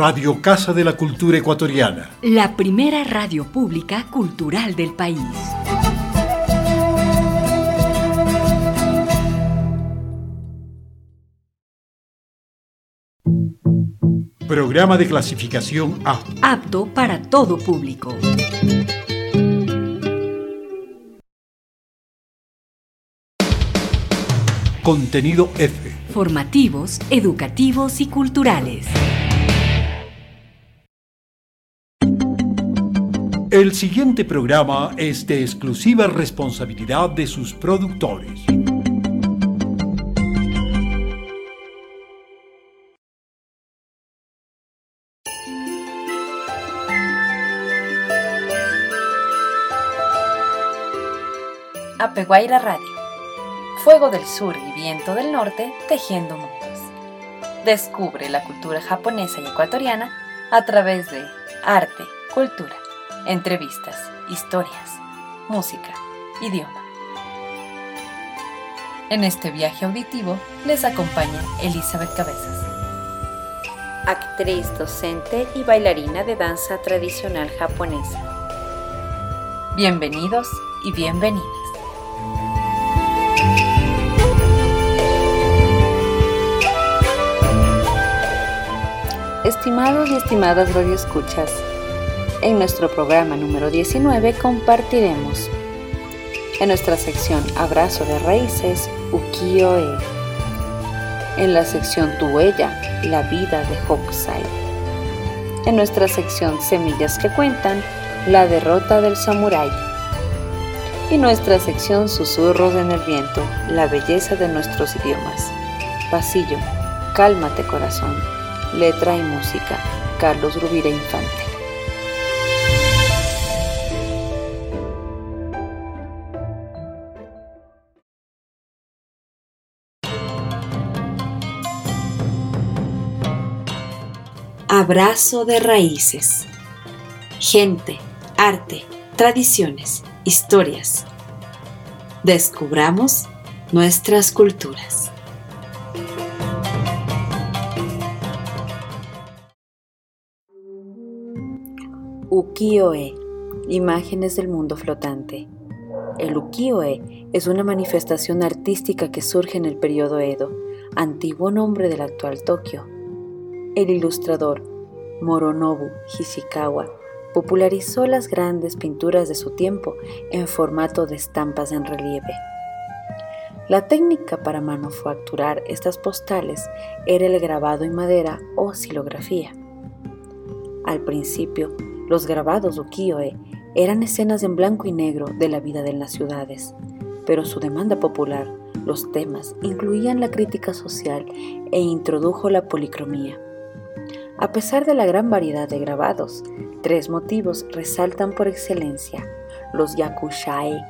Radio Casa de la Cultura Ecuatoriana. La primera radio pública cultural del país. Programa de clasificación A. Apto para todo público. Contenido F. Formativos, educativos y culturales. El siguiente programa es de exclusiva responsabilidad de sus productores. Apeguaira Radio. Fuego del Sur y Viento del Norte tejiendo mundos. Descubre la cultura japonesa y ecuatoriana a través de arte, cultura, entrevistas, historias, música, idioma. En este viaje auditivo les acompaña Elizabeth Cabezas. Actriz, docente y bailarina de danza tradicional japonesa. Bienvenidos y bienvenidas. Estimados y estimadas radioescuchas, en nuestro programa número 19 compartiremos. En nuestra sección Abrazo de Raíces, Ukiyo-e, en la sección Tu Huella, La vida de Hokusai, en nuestra sección Semillas que cuentan, La derrota del samurái, y nuestra sección Susurros en el viento, La belleza de nuestros idiomas, Pasillo, Cálmate corazón, Letra y música, Carlos Rubira Infante. Abrazo de raíces. Gente, arte, tradiciones, historias. Descubramos nuestras culturas. Ukiyo-e, imágenes del mundo flotante. El ukiyo-e es una manifestación artística que surge en el periodo Edo, antiguo nombre del actual Tokio. El ilustrador Moronobu Hishikawa popularizó las grandes pinturas de su tiempo en formato de estampas en relieve. La técnica para manufacturar estas postales era el grabado en madera o silografía. Al principio, los grabados ukiyo-e eran escenas en blanco y negro de la vida de las ciudades, pero su demanda popular, los temas, incluían la crítica social e introdujo la policromía. A pesar de la gran variedad de grabados, tres motivos resaltan por excelencia, los yakushae,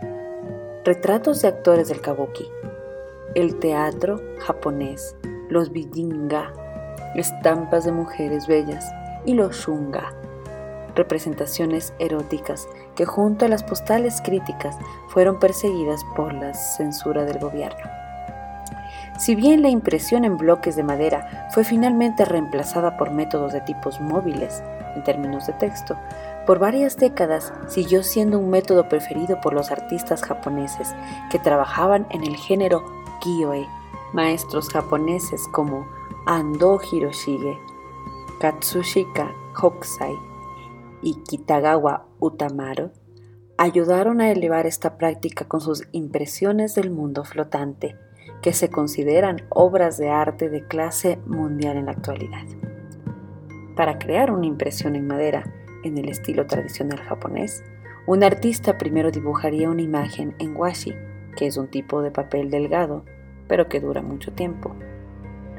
retratos de actores del kabuki, el teatro japonés, los bijinga, estampas de mujeres bellas, y los shunga, representaciones eróticas que junto a las postales críticas fueron perseguidas por la censura del gobierno. Si bien la impresión en bloques de madera fue finalmente reemplazada por métodos de tipos móviles, en términos de texto, por varias décadas siguió siendo un método preferido por los artistas japoneses que trabajaban en el género kiyo-e, maestros japoneses como Ando Hiroshige, Katsushika Hokusai y Kitagawa Utamaro ayudaron a elevar esta práctica con sus impresiones del mundo flotante, que se consideran obras de arte de clase mundial en la actualidad. Para crear una impresión en madera en el estilo tradicional japonés, un artista primero dibujaría una imagen en washi, que es un tipo de papel delgado, pero que dura mucho tiempo.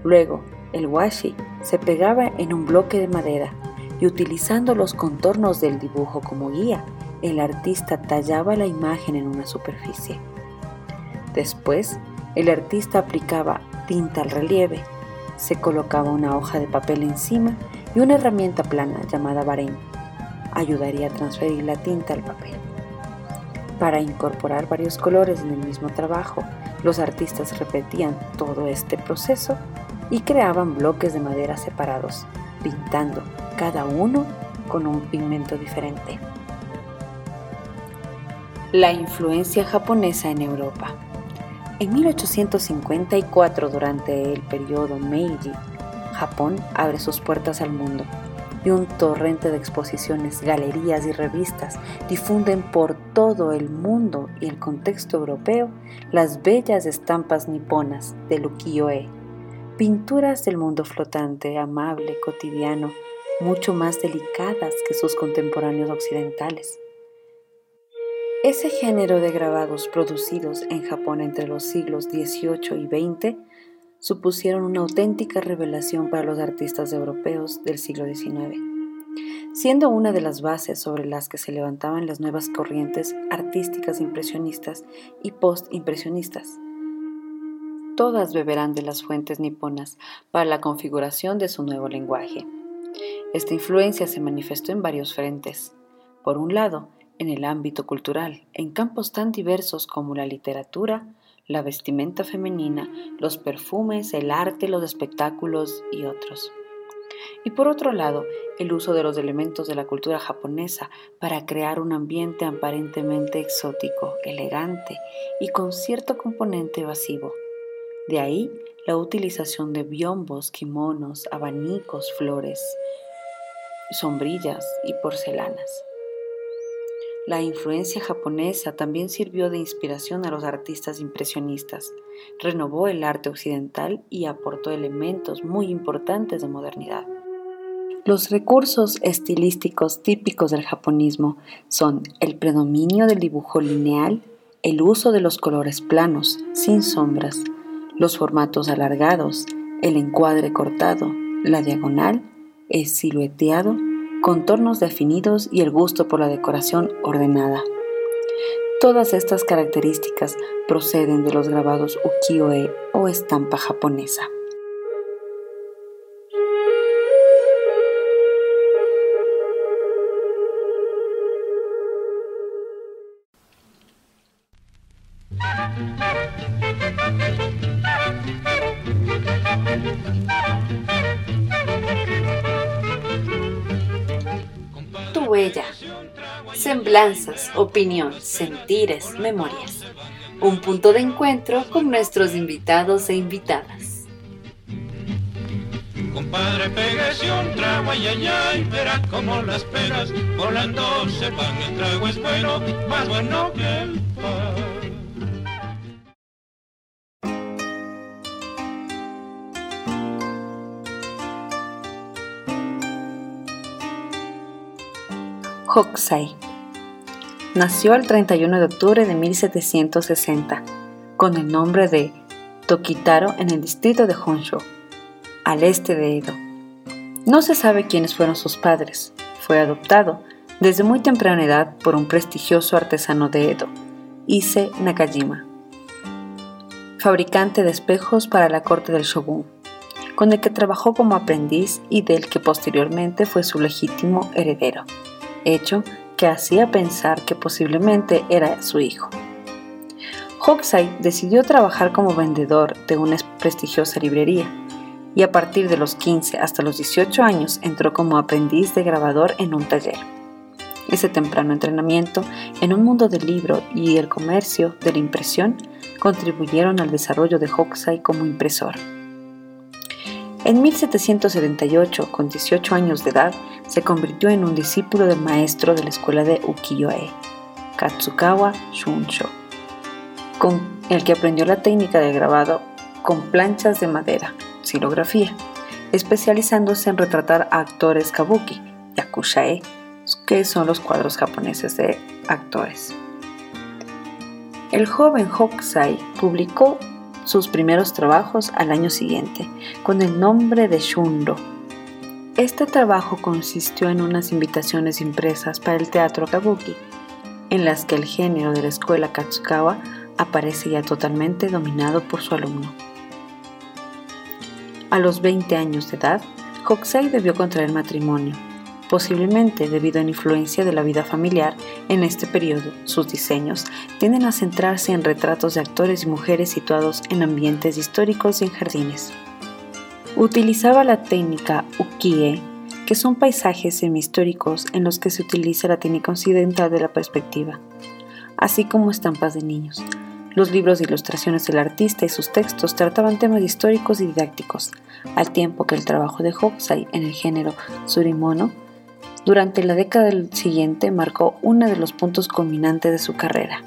Luego, el washi se pegaba en un bloque de madera y utilizando los contornos del dibujo como guía, el artista tallaba la imagen en una superficie. Después, el artista aplicaba tinta al relieve, se colocaba una hoja de papel encima y una herramienta plana llamada barén ayudaría a transferir la tinta al papel. Para incorporar varios colores en el mismo trabajo, los artistas repetían todo este proceso y creaban bloques de madera separados, pintando cada uno con un pigmento diferente. La influencia japonesa en Europa. En 1854, durante el periodo Meiji, Japón abre sus puertas al mundo y un torrente de exposiciones, galerías y revistas difunden por todo el mundo y el contexto europeo las bellas estampas niponas del ukiyo-e, pinturas del mundo flotante, amable, cotidiano, mucho más delicadas que sus contemporáneos occidentales. Ese género de grabados producidos en Japón entre los siglos XVIII y XX supusieron una auténtica revelación para los artistas europeos del siglo XIX, siendo una de las bases sobre las que se levantaban las nuevas corrientes artísticas impresionistas y postimpresionistas. Todas beberán de las fuentes niponas para la configuración de su nuevo lenguaje. Esta influencia se manifestó en varios frentes. Por un lado, en el ámbito cultural, en campos tan diversos como la literatura, la vestimenta femenina, los perfumes, el arte, los espectáculos y otros. Y por otro lado, el uso de los elementos de la cultura japonesa para crear un ambiente aparentemente exótico, elegante y con cierto componente evasivo. De ahí la utilización de biombos, kimonos, abanicos, flores, sombrillas y porcelanas. La influencia japonesa también sirvió de inspiración a los artistas impresionistas, renovó el arte occidental y aportó elementos muy importantes de modernidad. Los recursos estilísticos típicos del japonismo son el predominio del dibujo lineal, el uso de los colores planos, sin sombras, los formatos alargados, el encuadre cortado, la diagonal, el silueteado contornos definidos y el gusto por la decoración ordenada. Todas estas características proceden de los grabados ukiyo-e o estampa japonesa. Semblanzas, opinión, sentires, memorias. Un punto de encuentro con nuestros invitados e invitadas. Compadre, pégase un trago, ay, ay, ay, verá como las penas volando se van. El trago es bueno, más bueno que el pan. Hokusai. Nació el 31 de octubre de 1760 con el nombre de Tokitaro en el distrito de Honshu, al este de Edo. No se sabe quiénes fueron sus padres. Fue adoptado desde muy temprana edad por un prestigioso artesano de Edo, Ise Nakajima, fabricante de espejos para la corte del shogun, con el que trabajó como aprendiz y del que posteriormente fue su legítimo heredero hecho que hacía pensar que posiblemente era su hijo. Hokusai decidió trabajar como vendedor de una prestigiosa librería y a partir de los 15 hasta los 18 años entró como aprendiz de grabador en un taller. Ese temprano entrenamiento en un mundo del libro y el comercio de la impresión contribuyeron al desarrollo de Hokusai como impresor. En 1778, con 18 años de edad, se convirtió en un discípulo del maestro de la escuela de ukiyo-e, Katsukawa Shunsho, con el que aprendió la técnica de grabado con planchas de madera, xilografía, especializándose en retratar a actores kabuki, yakushae, que son los cuadros japoneses de actores. El joven Hokusai publicó sus primeros trabajos al año siguiente, con el nombre de Shundo. Este trabajo consistió en unas invitaciones impresas para el teatro kabuki, en las que el género de la escuela Katsukawa aparece ya totalmente dominado por su alumno. A los 20 años de edad, Hokusai debió contraer matrimonio Posiblemente debido a la influencia de la vida familiar en este periodo, sus diseños tienden a centrarse en retratos de actores y mujeres situados en ambientes históricos y en jardines. Utilizaba la técnica ukiyo, que son paisajes semihistóricos en los que se utiliza la técnica occidental de la perspectiva, así como estampas de niños. Los libros de ilustraciones del artista y sus textos trataban temas históricos y didácticos, al tiempo que el trabajo de Hokusai en el género surimono durante la década siguiente marcó uno de los puntos culminantes de su carrera.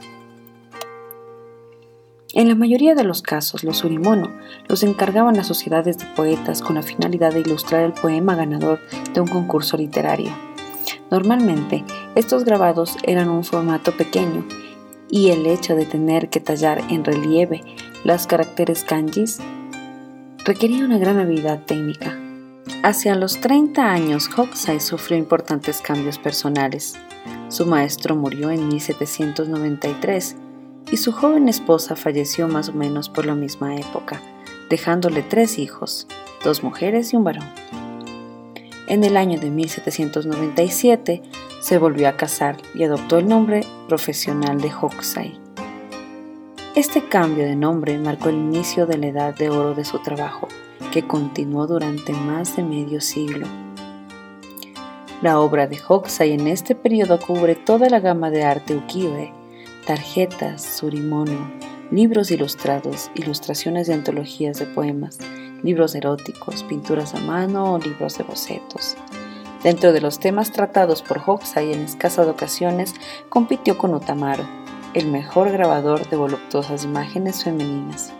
En la mayoría de los casos, los surimono los encargaban a sociedades de poetas con la finalidad de ilustrar el poema ganador de un concurso literario. Normalmente, estos grabados eran un formato pequeño y el hecho de tener que tallar en relieve los caracteres kanjis requería una gran habilidad técnica. Hacia los 30 años, Hokusai sufrió importantes cambios personales. Su maestro murió en 1793 y su joven esposa falleció más o menos por la misma época, dejándole tres hijos, dos mujeres y un varón. En el año de 1797 se volvió a casar y adoptó el nombre profesional de Hokusai. Este cambio de nombre marcó el inicio de la edad de oro de su trabajo, que continuó durante más de medio siglo. La obra de Hokusai en este periodo cubre toda la gama de arte ukiyo-e, tarjetas, surimono, libros ilustrados, ilustraciones de antologías de poemas, libros eróticos, pinturas a mano o libros de bocetos. Dentro de los temas tratados por Hokusai en escasas ocasiones, compitió con Utamaro, el mejor grabador de voluptuosas imágenes femeninas.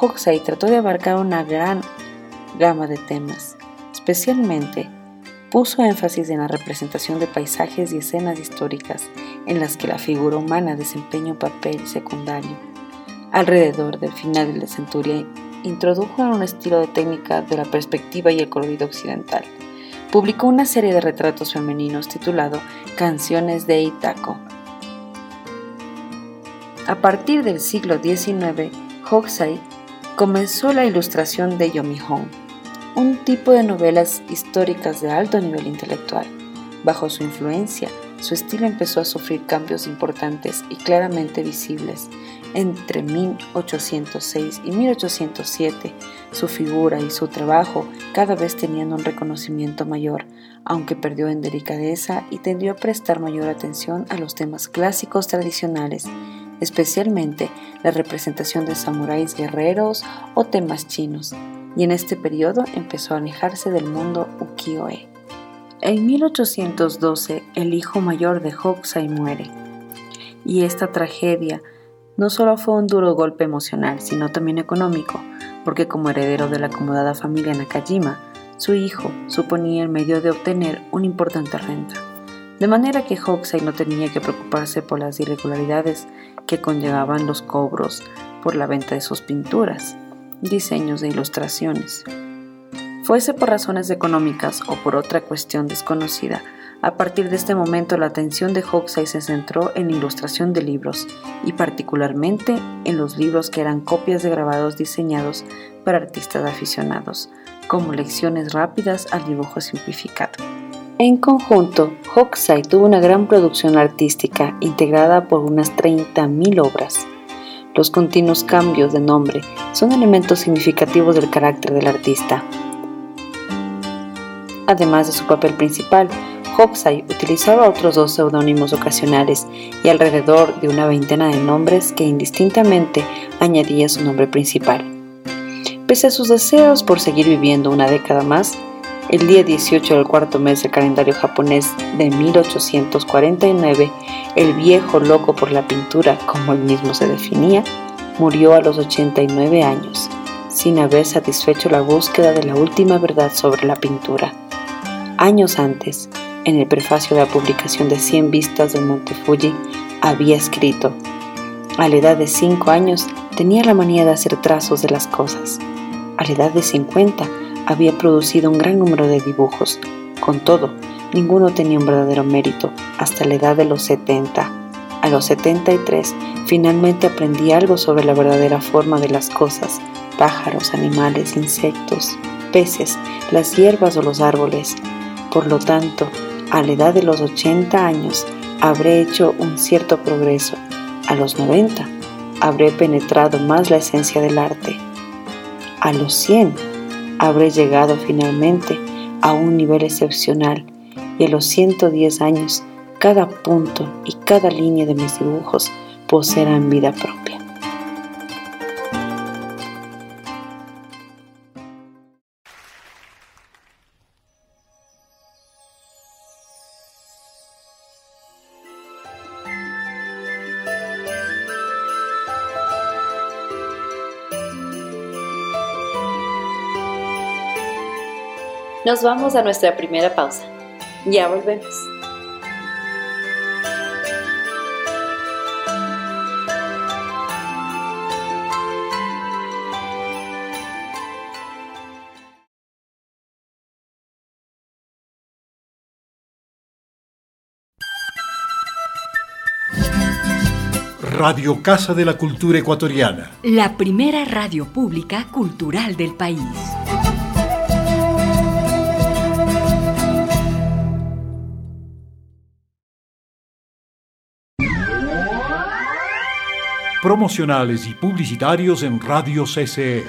Hokusai trató de abarcar una gran gama de temas, especialmente puso énfasis en la representación de paisajes y escenas históricas en las que la figura humana desempeña un papel secundario. Alrededor del final de la centuria, introdujo un estilo de técnica de la perspectiva y el colorido occidental. Publicó una serie de retratos femeninos titulado Canciones de Itako. A partir del siglo XIX, Hokusai comenzó la ilustración de Yomihon, un tipo de novelas históricas de alto nivel intelectual. Bajo su influencia, su estilo empezó a sufrir cambios importantes y claramente visibles. Entre 1806 y 1807, su figura y su trabajo cada vez tenían un reconocimiento mayor, aunque perdió en delicadeza y tendió a prestar mayor atención a los temas clásicos tradicionales, especialmente la representación de samuráis guerreros o temas chinos y en este periodo empezó a alejarse del mundo ukiyo-e. En 1812 el hijo mayor de Hokusai muere, y esta tragedia no solo fue un duro golpe emocional, sino también económico, porque como heredero de la acomodada familia Nakajima, su hijo suponía el medio de obtener una importante renta. De manera que Hokusai no tenía que preocuparse por las irregularidades que conllevaban los cobros por la venta de sus pinturas diseños e ilustraciones. Fuese por razones económicas o por otra cuestión desconocida, a partir de este momento la atención de Hokusai se centró en la ilustración de libros y particularmente en los libros que eran copias de grabados diseñados para artistas aficionados, como lecciones rápidas al dibujo simplificado. En conjunto, Hokusai tuvo una gran producción artística integrada por unas 30.000 obras. Los continuos cambios de nombre son elementos significativos del carácter del artista. Además de su papel principal, Hokusai utilizaba otros dos seudónimos ocasionales y alrededor de una veintena de nombres que indistintamente añadía su nombre principal. Pese a sus deseos por seguir viviendo una década más, el día 18 del cuarto mes del calendario japonés de 1849, el viejo loco por la pintura, como él mismo se definía, murió a los 89 años, sin haber satisfecho la búsqueda de la última verdad sobre la pintura. Años antes, en el prefacio de la publicación de 100 vistas del Monte Fuji, había escrito, a la edad de 5 años tenía la manía de hacer trazos de las cosas. A la edad de 50 había producido un gran número de dibujos. Con todo, ninguno tenía un verdadero mérito hasta la edad de los 70. A los 73, finalmente aprendí algo sobre la verdadera forma de las cosas, pájaros, animales, insectos, peces, las hierbas o los árboles. Por lo tanto, a la edad de los 80 años, habré hecho un cierto progreso. A los 90, habré penetrado más la esencia del arte A los 100 habré llegado finalmente a un nivel excepcional y a los 110 años cada punto y cada línea de mis dibujos poseerán vida propia. Nos vamos a nuestra primera pausa. Ya volvemos. Radio Casa de la Cultura Ecuatoriana. La primera radio pública cultural del país. Promocionales y publicitarios en Radio CCE.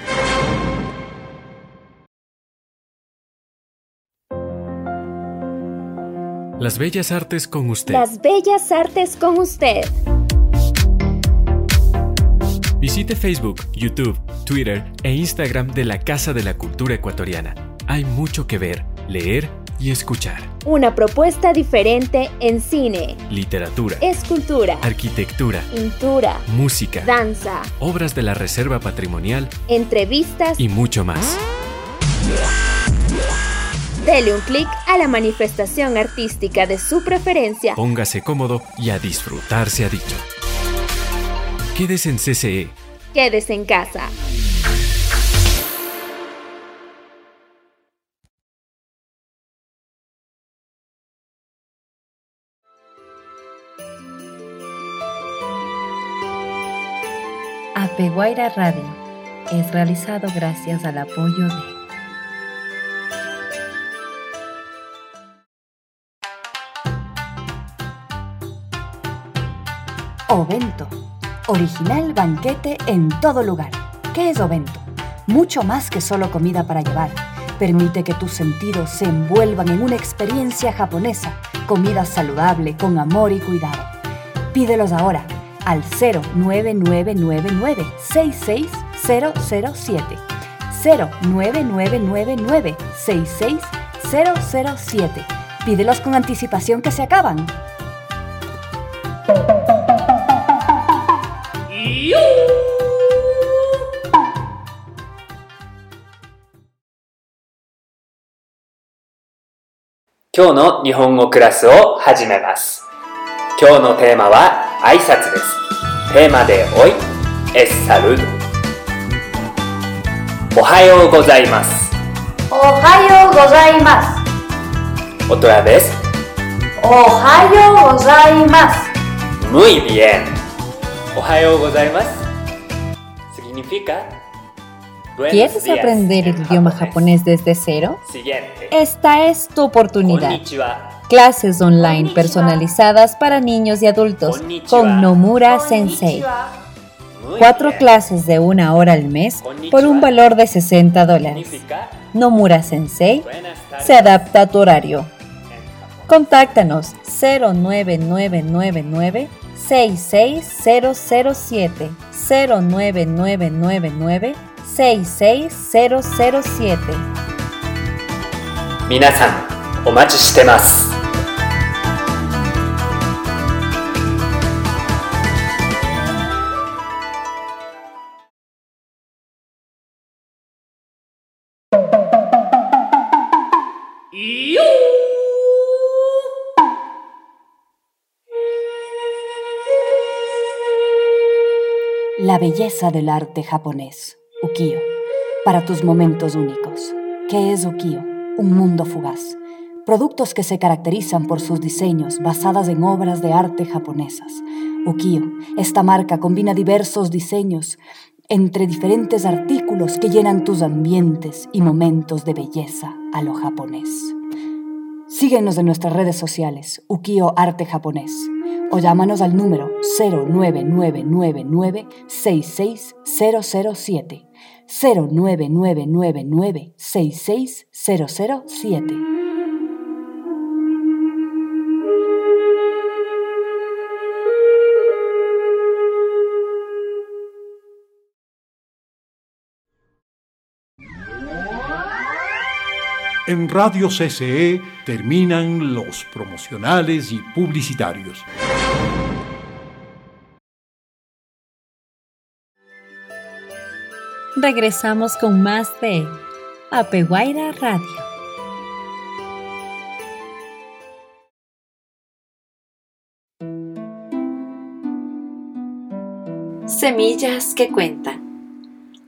Las bellas artes con usted. Las bellas artes con usted. Visite Facebook, YouTube, Twitter e Instagram de la Casa de la Cultura Ecuatoriana. Hay mucho que ver, leer y escuchar. Una propuesta diferente en cine, Literatura, escultura, arquitectura, pintura, música, danza, obras de la Reserva Patrimonial entrevistas. y mucho más. Dele un clic a la manifestación artística de su preferencia. Póngase cómodo y a disfrutar se ha dicho. Quédese en CCE. Quédese en casa. Apeguaira Radio es realizado gracias al apoyo de Ovento. Original banquete en todo lugar. ¿Qué es Ovento? Mucho más que solo comida para llevar. Permite que tus sentidos se envuelvan en una experiencia japonesa. Comida saludable, con amor y cuidado. Pídelos ahora al 09999 66007. 09999 66007. Pídelos con anticipación que se acaban. Hoy 今日の日本語クラスを始めます。今日のテーマは 挨拶です。テーマでおい、エッサルおはようございます。おはようございます。オトラです。おはようございます。Muy bien. おはようございます。Significa ¿Quieres aprender el idioma japonés desde cero? Esta es tu oportunidad. clases online personalizadas para niños y adultos con Nomura Sensei. Cuatro clases de una hora al mes por un valor de 60 dólares. Nomura Sensei se adapta a tu horario. Contáctanos 09999 66007 09999 66007 Minasan, o machi La belleza del arte japonés, ukiyo, para tus momentos únicos. ¿Qué es ukiyo? Un mundo fugaz. Productos que se caracterizan por sus diseños basadas en obras de arte japonesas. Ukiyo, esta marca combina diversos diseños entre diferentes artículos que llenan tus ambientes y momentos de belleza a lo japonés. Síguenos en nuestras redes sociales, Ukiyo Arte Japonés, o llámanos al número 09999 66007. En Radio CCE terminan los promocionales y publicitarios. Regresamos con más de Apeguaira Radio. Semillas que cuentan.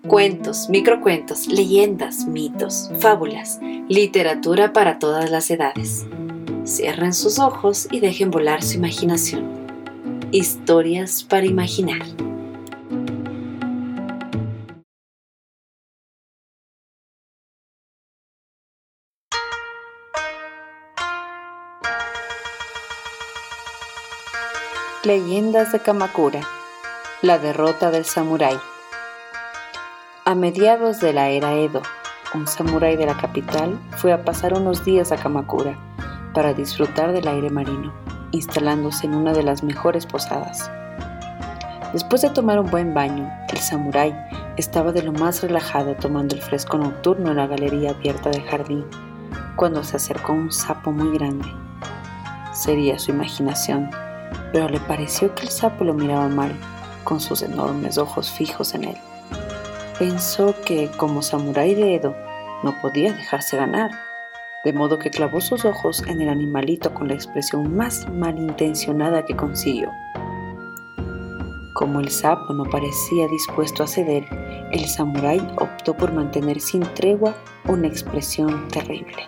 Cuentos, microcuentos, leyendas, mitos, fábulas, literatura para todas las edades. Cierren sus ojos y dejen volar su imaginación. Historias para imaginar. Leyendas de Kamakura. La derrota del samurái. A mediados de la era Edo, un samurái de la capital fue a pasar unos días a Kamakura para disfrutar del aire marino, instalándose en una de las mejores posadas. Después de tomar un buen baño, el samurái estaba de lo más relajado tomando el fresco nocturno en la galería abierta del jardín, cuando se acercó un sapo muy grande. Sería su imaginación, pero le pareció que el sapo lo miraba mal, con sus enormes ojos fijos en él pensó que, como samurái de Edo, no podía dejarse ganar, de modo que clavó sus ojos en el animalito con la expresión más malintencionada que consiguió. Como el sapo no parecía dispuesto a ceder, el samurái optó por mantener sin tregua una expresión terrible.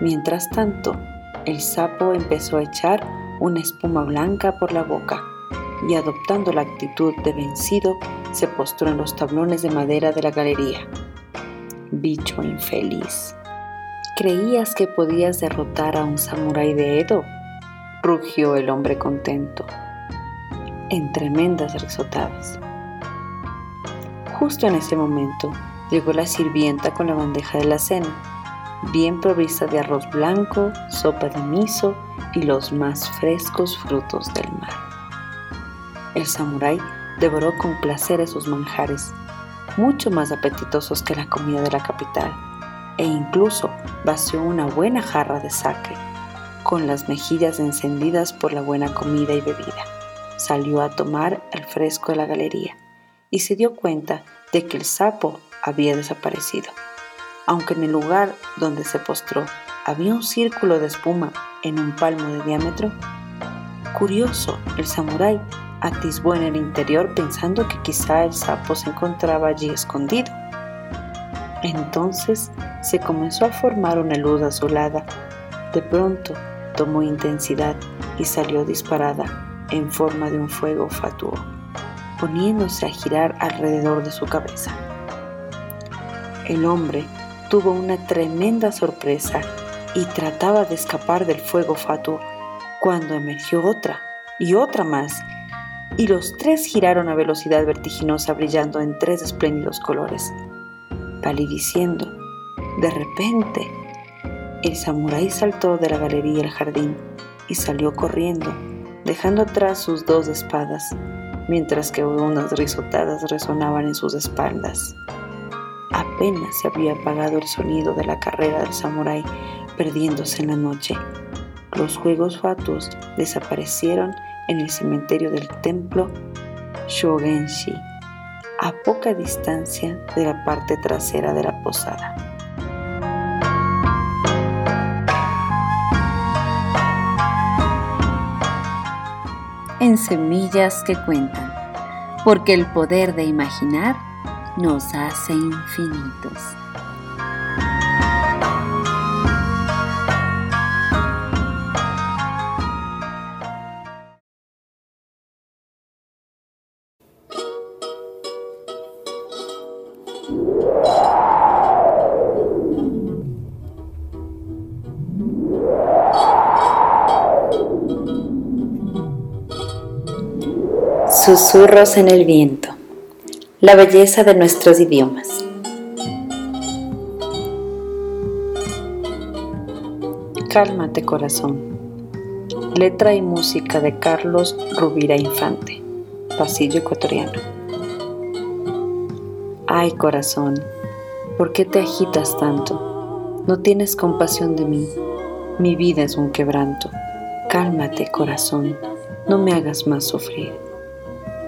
Mientras tanto, el sapo empezó a echar una espuma blanca por la boca y adoptando la actitud de vencido, se postró en los tablones de madera de la galería. Bicho infeliz. ¿Creías que podías derrotar a un samurái de Edo? rugió el hombre contento, en tremendas risotadas. Justo en ese momento llegó la sirvienta con la bandeja de la cena, bien provista de arroz blanco, sopa de miso y los más frescos frutos del mar. El samurái devoró con placer esos manjares, mucho más apetitosos que la comida de la capital, e incluso vació una buena jarra de sake, con las mejillas encendidas por la buena comida y bebida. Salió a tomar el fresco de la galería y se dio cuenta de que el sapo había desaparecido. Aunque en el lugar donde se postró había un círculo de espuma en un palmo de diámetro, curioso, el samurái atisbó en el interior pensando que quizá el sapo se encontraba allí escondido. Entonces se comenzó a formar una luz azulada. De pronto tomó intensidad y salió disparada en forma de un fuego fatuo, poniéndose a girar alrededor de su cabeza. El hombre tuvo una tremenda sorpresa y trataba de escapar del fuego fatuo cuando emergió otra y otra más y los tres giraron a velocidad vertiginosa brillando en tres espléndidos colores. Palidiciendo, de repente, el samurái saltó de la galería al jardín y salió corriendo, dejando atrás sus dos espadas, mientras que unas risotadas resonaban en sus espaldas. Apenas se había apagado el sonido de la carrera del samurái, perdiéndose en la noche. Los juegos fatuos desaparecieron en el cementerio del templo Shogenshi, a poca distancia de la parte trasera de la posada. En semillas que cuentan, porque el poder de imaginar nos hace infinitos. Susurros en el viento. La belleza de nuestros idiomas. Cálmate corazón. Letra y música de Carlos Rubira Infante. Pasillo ecuatoriano. Ay corazón, ¿por qué te agitas tanto? No tienes compasión de mí. Mi vida es un quebranto. Cálmate corazón, no me hagas más sufrir.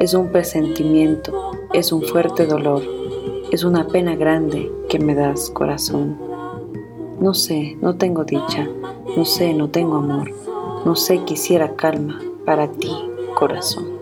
Es un presentimiento, es un fuerte dolor, es una pena grande que me das, corazón. No sé, no tengo dicha, no sé, no tengo amor, no sé, quisiera calma para ti, corazón.